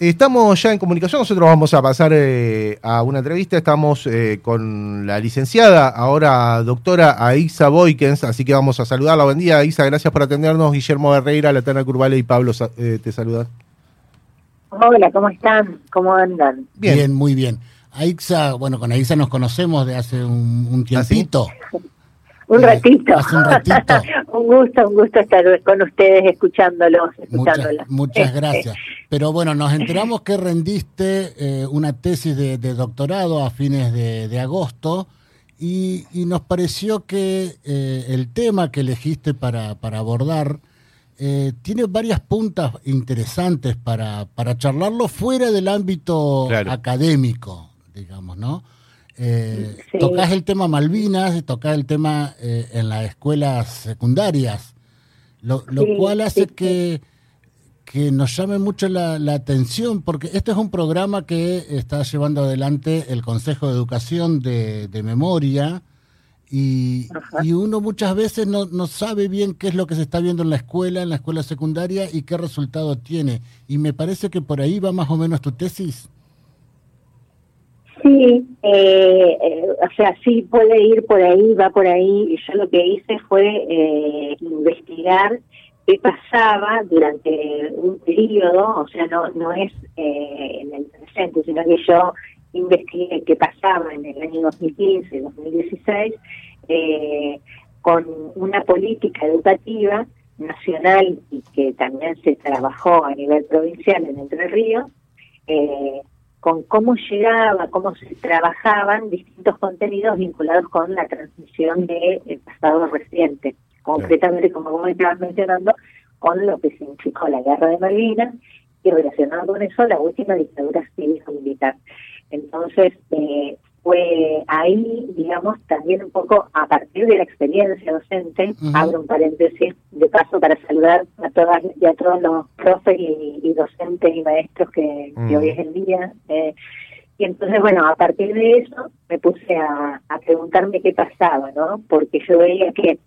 Estamos ya en comunicación, nosotros vamos a pasar eh, a una entrevista, estamos eh, con la licenciada, ahora doctora Aixa Boykens, así que vamos a saludarla. Buen día Aixa, gracias por atendernos. Guillermo Herrera, Latana Curvale y Pablo eh, te saludan. Hola, ¿cómo están? ¿Cómo andan? Bien, muy bien. Aixa, bueno, con Aixa nos conocemos de hace un, un ¿Ah, tiempito. Un Eh, ratito. hace un ratito. un gusto, un gusto estar con ustedes escuchándolos, Muchas, escuchándolas. muchas Este, gracias. Pero bueno, nos enteramos que rendiste eh, una tesis de, de doctorado a fines de, de agosto y, y nos pareció que eh, el tema que elegiste para, para abordar eh, tiene varias puntas interesantes para, para charlarlo fuera del ámbito Claro. académico, digamos, ¿no? Eh, Sí. Tocás el tema Malvinas y tocás el tema eh, en las escuelas secundarias, lo, lo Sí, cual hace sí, que, que nos llame mucho la, la atención, porque este es un programa que está llevando adelante el Consejo de Educación de, de Memoria, y, y uno muchas veces no, no sabe bien qué es lo que se está viendo en la escuela, en la escuela secundaria, y qué resultado tiene. Y me parece que por ahí va más o menos tu tesis. Sí, eh, eh, o sea, sí puede ir por ahí, va por ahí. Yo lo que hice fue eh, investigar qué pasaba durante un periodo, o sea, no, no es eh, en el presente, sino que yo investigué qué pasaba en el año 2015, 2016, eh, con una política educativa nacional y que también se trabajó a nivel provincial en Entre Ríos, eh, con cómo llegaba, cómo se trabajaban distintos contenidos vinculados con la transmisión del pasado reciente, concretamente, como vos estabas mencionando, con lo que significó la guerra de Malvinas y relacionado con eso la última dictadura cívico-militar. Entonces, eh, fue ahí, digamos, también un poco a partir de la experiencia docente, Ujú. abro un paréntesis de paso para saludar a todas y a todos los profes y, y docentes y maestros que, que Mm. hoy es el día. eh, y entonces, bueno, a partir de eso me puse a, a preguntarme qué pasaba, ¿no? Porque yo veía que,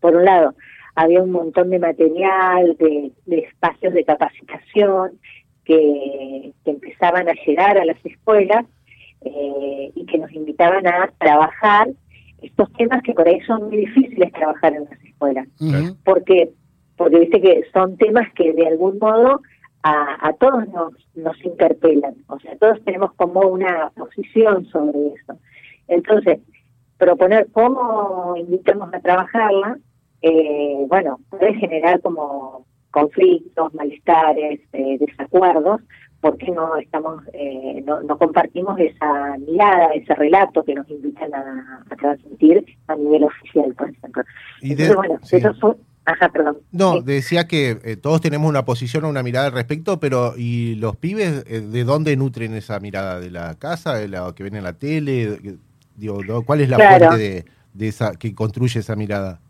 por un lado, había un montón de material, de, de espacios de capacitación que, que empezaban a llegar a las escuelas eh, y que nos invitaban a trabajar estos temas que por ahí son muy difíciles trabajar en las escuelas. Porque porque viste que son temas que de algún modo a, a todos nos, nos interpelan, o sea, todos tenemos como una posición sobre eso. Entonces, proponer cómo invitamos a trabajarla, eh, bueno, puede generar como conflictos, malestares, eh, desacuerdos, porque no estamos, eh, no, no compartimos esa mirada, ese relato que nos invitan a, a transmitir a nivel oficial, por ejemplo. Y de- Entonces, bueno, sí. eso fue, ajá, perdón. No, Sí. decía que eh, todos tenemos una posición o una mirada al respecto, pero ¿y los pibes eh, de dónde nutren esa mirada? ¿De la casa? ¿De la que ven en la tele? ¿Cuál es la Claro. fuente de, de esa que construye esa mirada?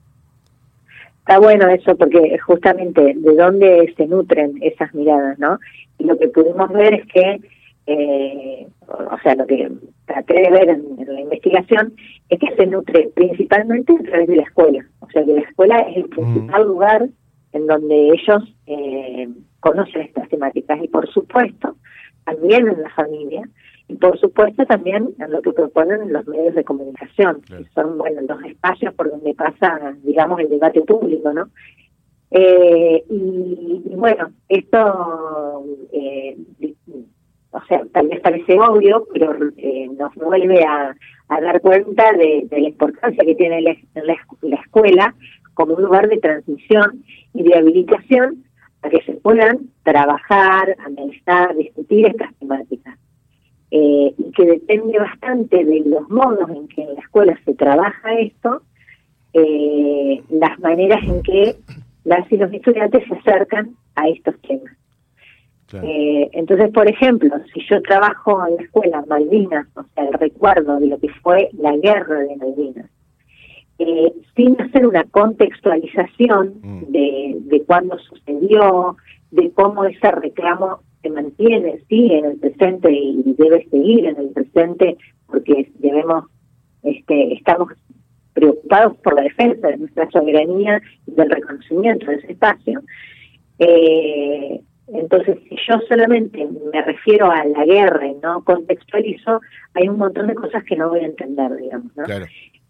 Está bueno eso porque justamente de dónde se nutren esas miradas, ¿no? Y lo que pudimos ver es que, eh, o sea, lo que traté de ver en, en la investigación es que se nutre principalmente a través de la escuela. O sea, que la escuela es el principal lugar en donde ellos eh, conocen estas temáticas y por supuesto también en la familia y por supuesto también en lo que proponen los medios de comunicación, Claro. que son bueno los espacios por donde pasa, digamos, el debate público, ¿no? Eh, y, y bueno, esto, eh, o sea, tal vez parece obvio, pero eh, nos vuelve a, a dar cuenta de, de la importancia que tiene la, la, la escuela como un lugar de transmisión y de habilitación para que se puedan trabajar, analizar, discutir estas temáticas. Eh, y que depende bastante de los modos en que en la escuela se trabaja esto, eh, las maneras en que las y los estudiantes se acercan a estos temas. Claro. Eh, entonces, por ejemplo, si yo trabajo en la escuela Malvinas, o sea, el recuerdo de lo que fue la guerra de Malvinas, eh, sin hacer una contextualización Mm. de, de cuándo sucedió, de cómo ese reclamo se mantiene, sigue en el presente y debe seguir en el presente, porque debemos, este, estamos preocupados por la defensa de nuestra soberanía y del reconocimiento de ese espacio. Eh, entonces, si yo solamente me refiero a la guerra y no contextualizo, hay un montón de cosas que no voy a entender, digamos, ¿no?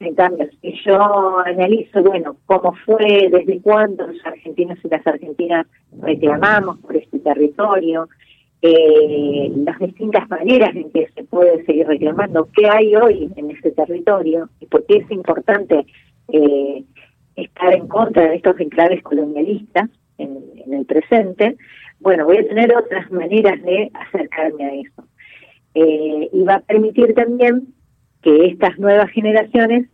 En cambio, si yo analizo, bueno, cómo fue, desde cuándo los argentinos y las argentinas reclamamos por este territorio, eh, las distintas maneras en que puede seguir reclamando, qué hay hoy en ese territorio y por qué es importante eh, estar en contra de estos enclaves colonialistas en, el presente, bueno, voy a tener otras maneras de acercarme a eso. Eh, y va a permitir también que estas nuevas generaciones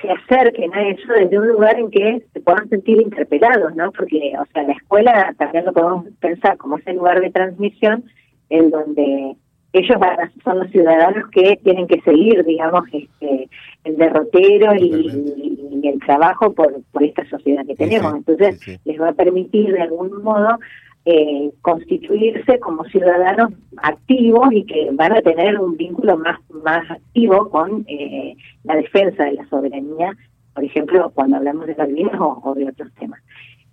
se acerquen a eso desde un lugar en que se puedan sentir interpelados, ¿no? Porque, o sea, la escuela también lo podemos pensar como ese lugar de transmisión en donde ellos van son los ciudadanos que tienen que seguir, digamos, este, el derrotero y, el trabajo por, por esta sociedad que tenemos. Entonces, les va a permitir de algún modo eh, constituirse como ciudadanos activos y que van a tener un vínculo más, más activo con eh, la defensa de la soberanía, por ejemplo, cuando hablamos de Malvinas o de otros temas.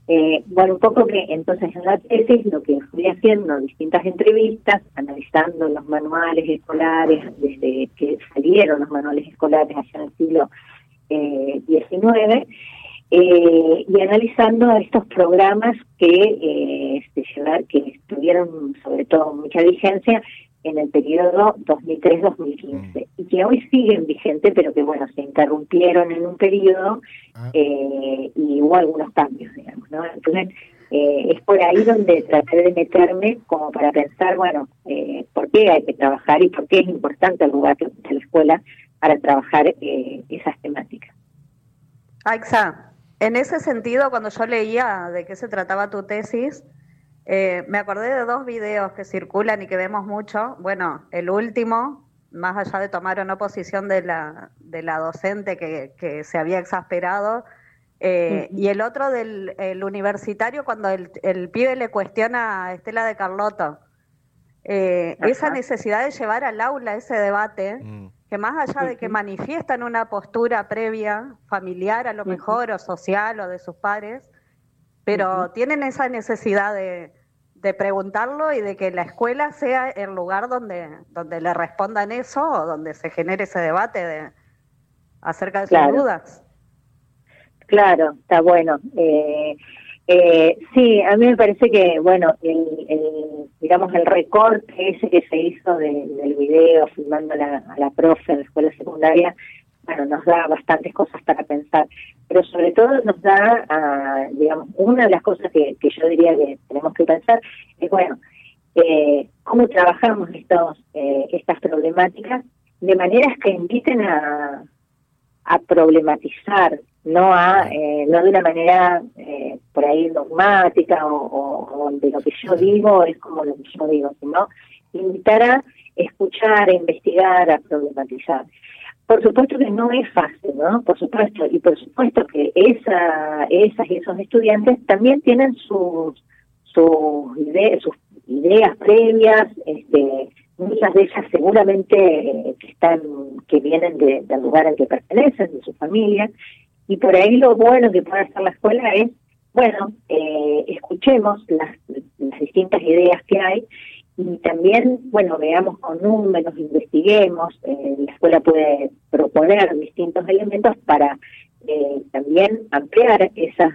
Eh, bueno, un poco que entonces en la tesis lo que fui haciendo, distintas entrevistas, analizando los manuales escolares, desde que salieron los manuales escolares allá en el siglo XIX, eh, y analizando estos programas que, eh, que tuvieron sobre todo mucha vigencia en el periodo 2003-2015 mm. y que hoy siguen vigentes, pero que bueno, se interrumpieron en un periodo ah. eh, y hubo algunos cambios, digamos, ¿no? Entonces, eh, es por ahí donde traté de meterme como para pensar, bueno, eh, por qué hay que trabajar y por qué es importante el lugar de la escuela para trabajar eh, esas temáticas. Aixa, en ese sentido, cuando yo leía de qué se trataba tu tesis, eh, me acordé de dos videos que circulan y que vemos mucho. Bueno, el último, más allá de tomar una posición de la, de la docente que, se había exasperado, eh, y el otro del universitario cuando el, el, pibe le cuestiona a Estela de Carlotto. Eh, esa necesidad de llevar al aula ese debate, mm. que más allá de que manifiestan una postura previa, familiar a lo mejor, o social, o de sus pares, pero tienen esa necesidad de, preguntarlo y de que la escuela sea el lugar donde, donde le respondan eso o donde se genere ese debate de, acerca de sus dudas. Claro, está bueno. Eh, eh, sí, a mí me parece que, bueno, el, digamos, el recorte ese que se hizo del video filmando a la, a la profe en la escuela secundaria bueno, nos da bastantes cosas para pensar, pero sobre todo nos da, ah, digamos, una de las cosas que, yo diría que tenemos que pensar es, bueno, eh, cómo trabajamos estos, eh, estas problemáticas de maneras que inviten a, a problematizar, no a eh, no de una manera por ahí dogmática o, o, de lo que yo digo es como lo que yo digo, sino invitar a escuchar, a investigar, a problematizar. Por supuesto que no es fácil, ¿no? Por supuesto, y por supuesto que esa, esas y esos estudiantes también tienen sus, sus, ideas, sus ideas previas, este, muchas de ellas seguramente eh, que están, que vienen del lugar al que pertenecen, de su familia, y por ahí lo bueno que puede hacer la escuela es, bueno, eh, escuchemos las, las distintas ideas que hay y también, bueno, veamos con números, investiguemos, eh, la escuela puede proponer distintos elementos para eh, también ampliar esas,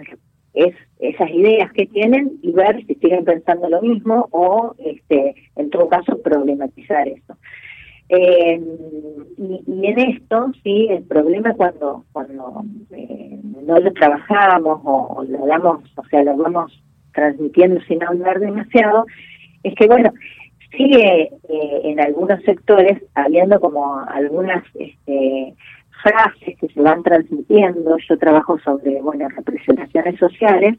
es, esas ideas que tienen y ver si siguen pensando lo mismo o, este, en todo caso, problematizar eso. Eh, y, en esto, sí, el problema cuando cuando no lo trabajamos o, o, lo damos, o sea, lo vamos transmitiendo sin hablar demasiado, es que, bueno, sigue eh, en algunos sectores habiendo como algunas este, frases que se van transmitiendo. Yo trabajo sobre, bueno, representaciones sociales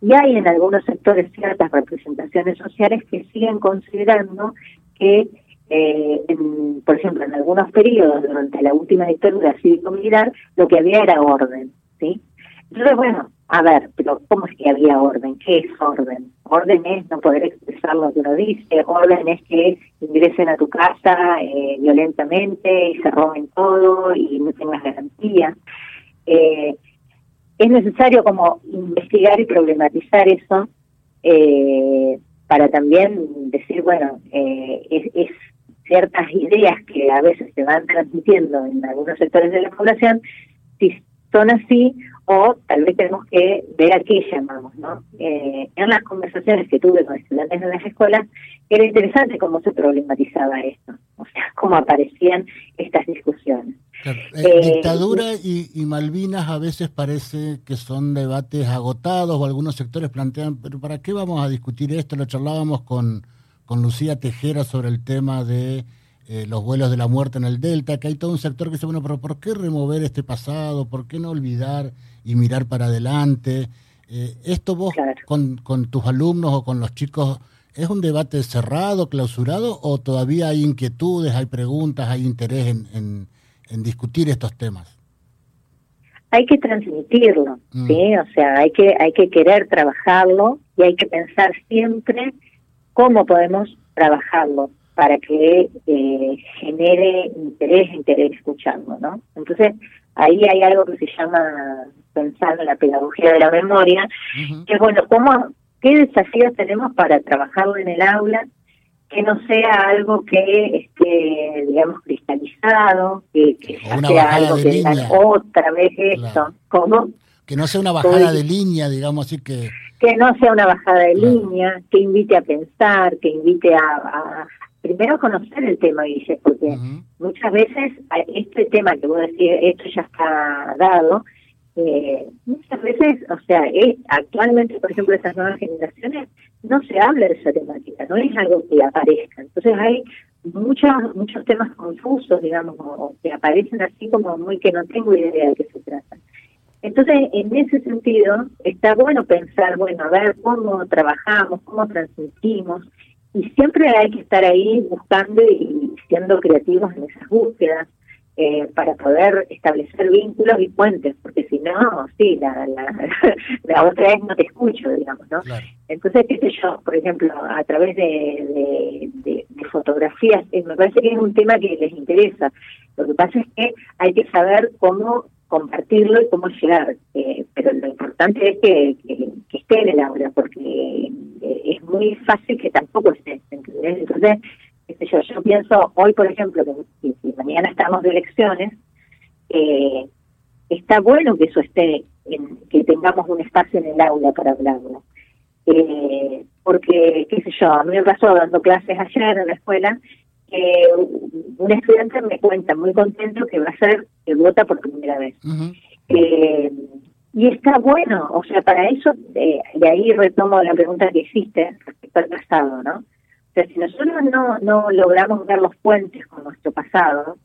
y hay en algunos sectores ciertas representaciones sociales que siguen considerando que, eh, por ejemplo, en algunos periodos durante la última dictadura cívico-militar, lo que había era orden, ¿sí? Entonces, bueno, a ver, pero ¿cómo es que había orden? ¿Qué es orden? Orden es no poder expresar lo que uno dice, orden es que ingresen a tu casa eh, violentamente y se roben todo y no tengas garantías. Eh, es necesario como investigar y problematizar eso, eh, para también decir, bueno, eh, es, ciertas ideas que a veces se van transmitiendo en algunos sectores de la población, si son así o tal vez tenemos que ver a qué llamamos, ¿no? Eh, en las conversaciones que tuve con estudiantes en las escuelas, era interesante cómo se problematizaba esto, o sea, cómo aparecían estas discusiones. Eh, dictadura y, y, Malvinas a veces parece que son debates agotados o algunos sectores plantean, pero ¿para qué vamos a discutir esto? Lo charlábamos con, con Lucía Tejera sobre el tema de eh, los vuelos de la muerte en el Delta, que hay todo un sector que dice, bueno, pero ¿por qué remover este pasado? ¿Por qué no olvidar y mirar para adelante? Eh, ¿Esto vos con, con tus alumnos o con los chicos es un debate cerrado, clausurado o todavía hay inquietudes, hay preguntas, hay interés en, en, discutir estos temas? Hay que transmitirlo, mm. ¿sí? O sea, hay que, hay que querer trabajarlo y hay que pensar siempre cómo podemos trabajarlo para que eh, genere interés, interés escuchando, ¿no? Entonces, ahí hay algo que se llama pensar en la pedagogía de la memoria, que es, bueno, ¿cómo, ¿qué desafíos tenemos para trabajarlo en el aula? Que no sea algo que esté, digamos, cristalizado, que, sea algo que diga otra vez esto. ¿Cómo? Que no sea una bajada de línea, digamos así que... Que no sea una bajada de línea, que invite a pensar, que invite a primero conocer el tema, dice, porque muchas veces este tema que vos decís, esto ya está dado, eh, muchas veces, o sea, actualmente, por ejemplo, esas nuevas generaciones, no se habla de esa temática, no es algo que aparezca. Entonces hay muchos muchos temas confusos, digamos, o, que aparecen así como muy que no tengo idea de qué se trata. Entonces, en ese sentido, está bueno pensar, bueno, a ver cómo trabajamos, cómo transmitimos, y siempre hay que estar ahí buscando y siendo creativos en esas búsquedas eh, para poder establecer vínculos y puentes, porque si no, sí, la, la, otra vez no te escucho, digamos, ¿no? Entonces, qué sé yo, por ejemplo, a través de, de, fotografías, eh, me parece que es un tema que les interesa. Lo que pasa es que hay que saber cómo compartirlo y cómo llegar. Eh, pero lo importante es que, que, esté en el aula, porque es muy fácil que tampoco esté. Entonces, yo, yo pienso hoy, por ejemplo, que si, mañana estamos de elecciones, eh, está bueno que eso esté, en, que tengamos un espacio en el aula para hablarlo. porque, qué sé yo, a mí me pasó dando clases ayer en la escuela que un estudiante me cuenta muy contento que va a ser que vota por primera vez. Eh, y está bueno, o sea, para eso, eh, de ahí retomo la pregunta que hiciste respecto al pasado, ¿no? O sea, si nosotros no, no logramos ver los puentes con nuestro pasado,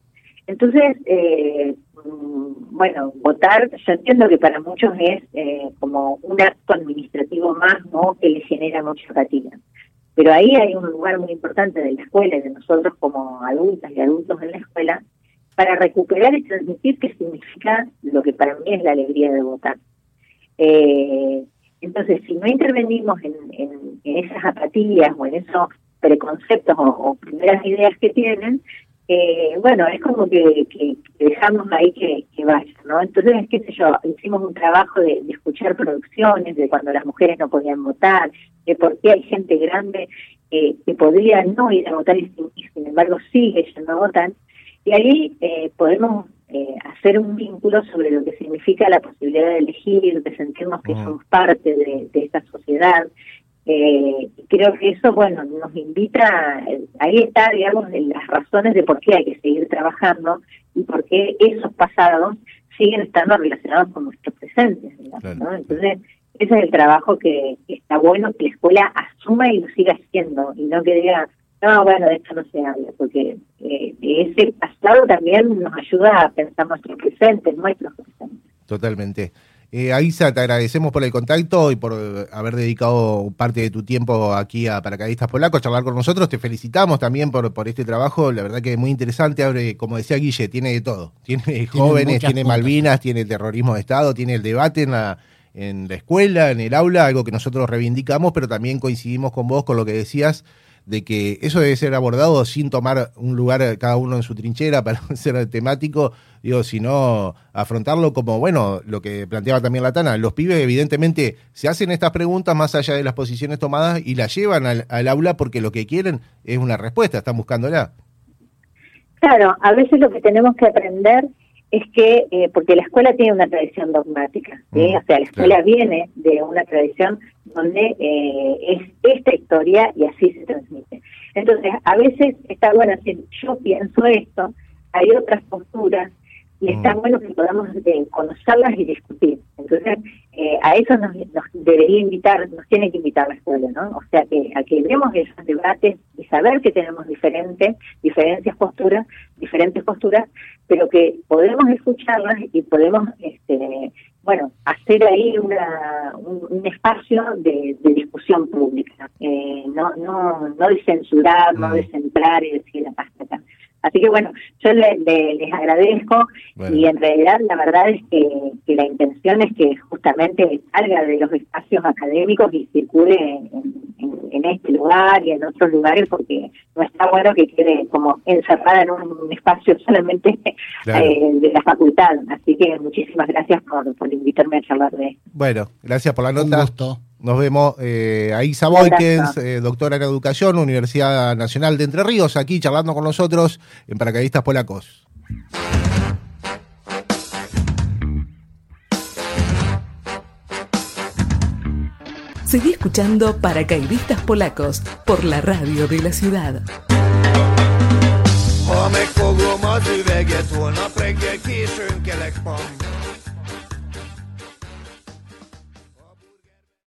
entonces, eh, mm, bueno, votar, yo entiendo que para muchos es como un acto administrativo más, ¿no? Que le genera mucha fatiga. Pero ahí hay un lugar muy importante de la escuela y de nosotros como adultas y adultos en la escuela para recuperar y transmitir qué significa lo que para mí es la alegría de votar. Eh, entonces, si no intervenimos en, esas apatías o en esos preconceptos o, primeras ideas que tienen, eh, bueno, es como que, dejamos ahí que, vaya, ¿no? Entonces, qué sé yo, hicimos un trabajo de, de, escuchar producciones de cuando las mujeres no podían votar, de por qué hay gente grande que podría no ir a votar y, sin embargo sigue yendo a votar. Y ahí eh, podemos eh, hacer un vínculo sobre lo que significa la posibilidad de elegir, de sentirnos que somos parte de, esta sociedad. creo que eso, bueno, nos invita, ahí está, digamos, las razones de por qué hay que seguir trabajando y por qué esos pasados siguen estando relacionados con nuestros presentes, ¿no? Entonces, ese es el trabajo que, está bueno que la escuela asuma y lo siga haciendo y no que diga, no, bueno, de esto no se habla, porque eh, ese pasado también nos ayuda a pensar nuestro presente, nuestros presentes. Totalmente. Eh, Aisa, te agradecemos por el contacto y por haber dedicado parte de tu tiempo aquí a Paracaidistas Polacos, charlar con nosotros. Te felicitamos también por, por este trabajo, la verdad que es muy interesante. Abre, como decía Guille, tiene de todo. Tiene, jóvenes, tiene Malvinas, tiene terrorismo de Estado, tiene el debate en la, en la escuela, en el aula, algo que nosotros reivindicamos, pero también coincidimos con vos con lo que decías de que eso debe ser abordado sin tomar un lugar cada uno en su trinchera para ser temático, digo, sino afrontarlo como, bueno, lo que planteaba también la Tana, los pibes evidentemente se hacen estas preguntas más allá de las posiciones tomadas y las llevan al, al aula porque lo que quieren es una respuesta, están buscándola. Claro, a veces lo que tenemos que aprender es que, eh, porque la escuela tiene una tradición dogmática, mm, o sea, la escuela viene de una tradición donde eh, es esta historia y así se transmite. Entonces, a veces está bueno decir, yo pienso esto, hay otras posturas, y está mm. bueno que podamos eh, conocerlas y discutir. Entonces, eh, a eso nos, debería invitar, nos tiene que invitar la escuela, ¿no? O sea, que a que vemos esos debates y saber que tenemos diferentes, diferentes posturas, diferentes posturas, pero que podemos escucharlas y podemos, este, bueno, hacer ahí una, un, espacio de, discusión pública, eh, no, no, no de censurar, no de mm. centrar y decir la pasta acá. Así que bueno, yo les agradezco y en realidad la verdad es que, la intención es que justamente salga de los espacios académicos y circule en, este lugar y en otros lugares porque no está bueno que quede como encerrada en un espacio solamente eh, de la facultad. Así que muchísimas gracias por, por invitarme a charlar de esto. Bueno, gracias por la nota. Nos vemos eh, a Isa Boykens, eh, doctora en educación, Universidad Nacional de Entre Ríos, aquí charlando con nosotros en Paracaidistas Polacos. Seguí escuchando Paracaidistas Polacos por la radio de la ciudad.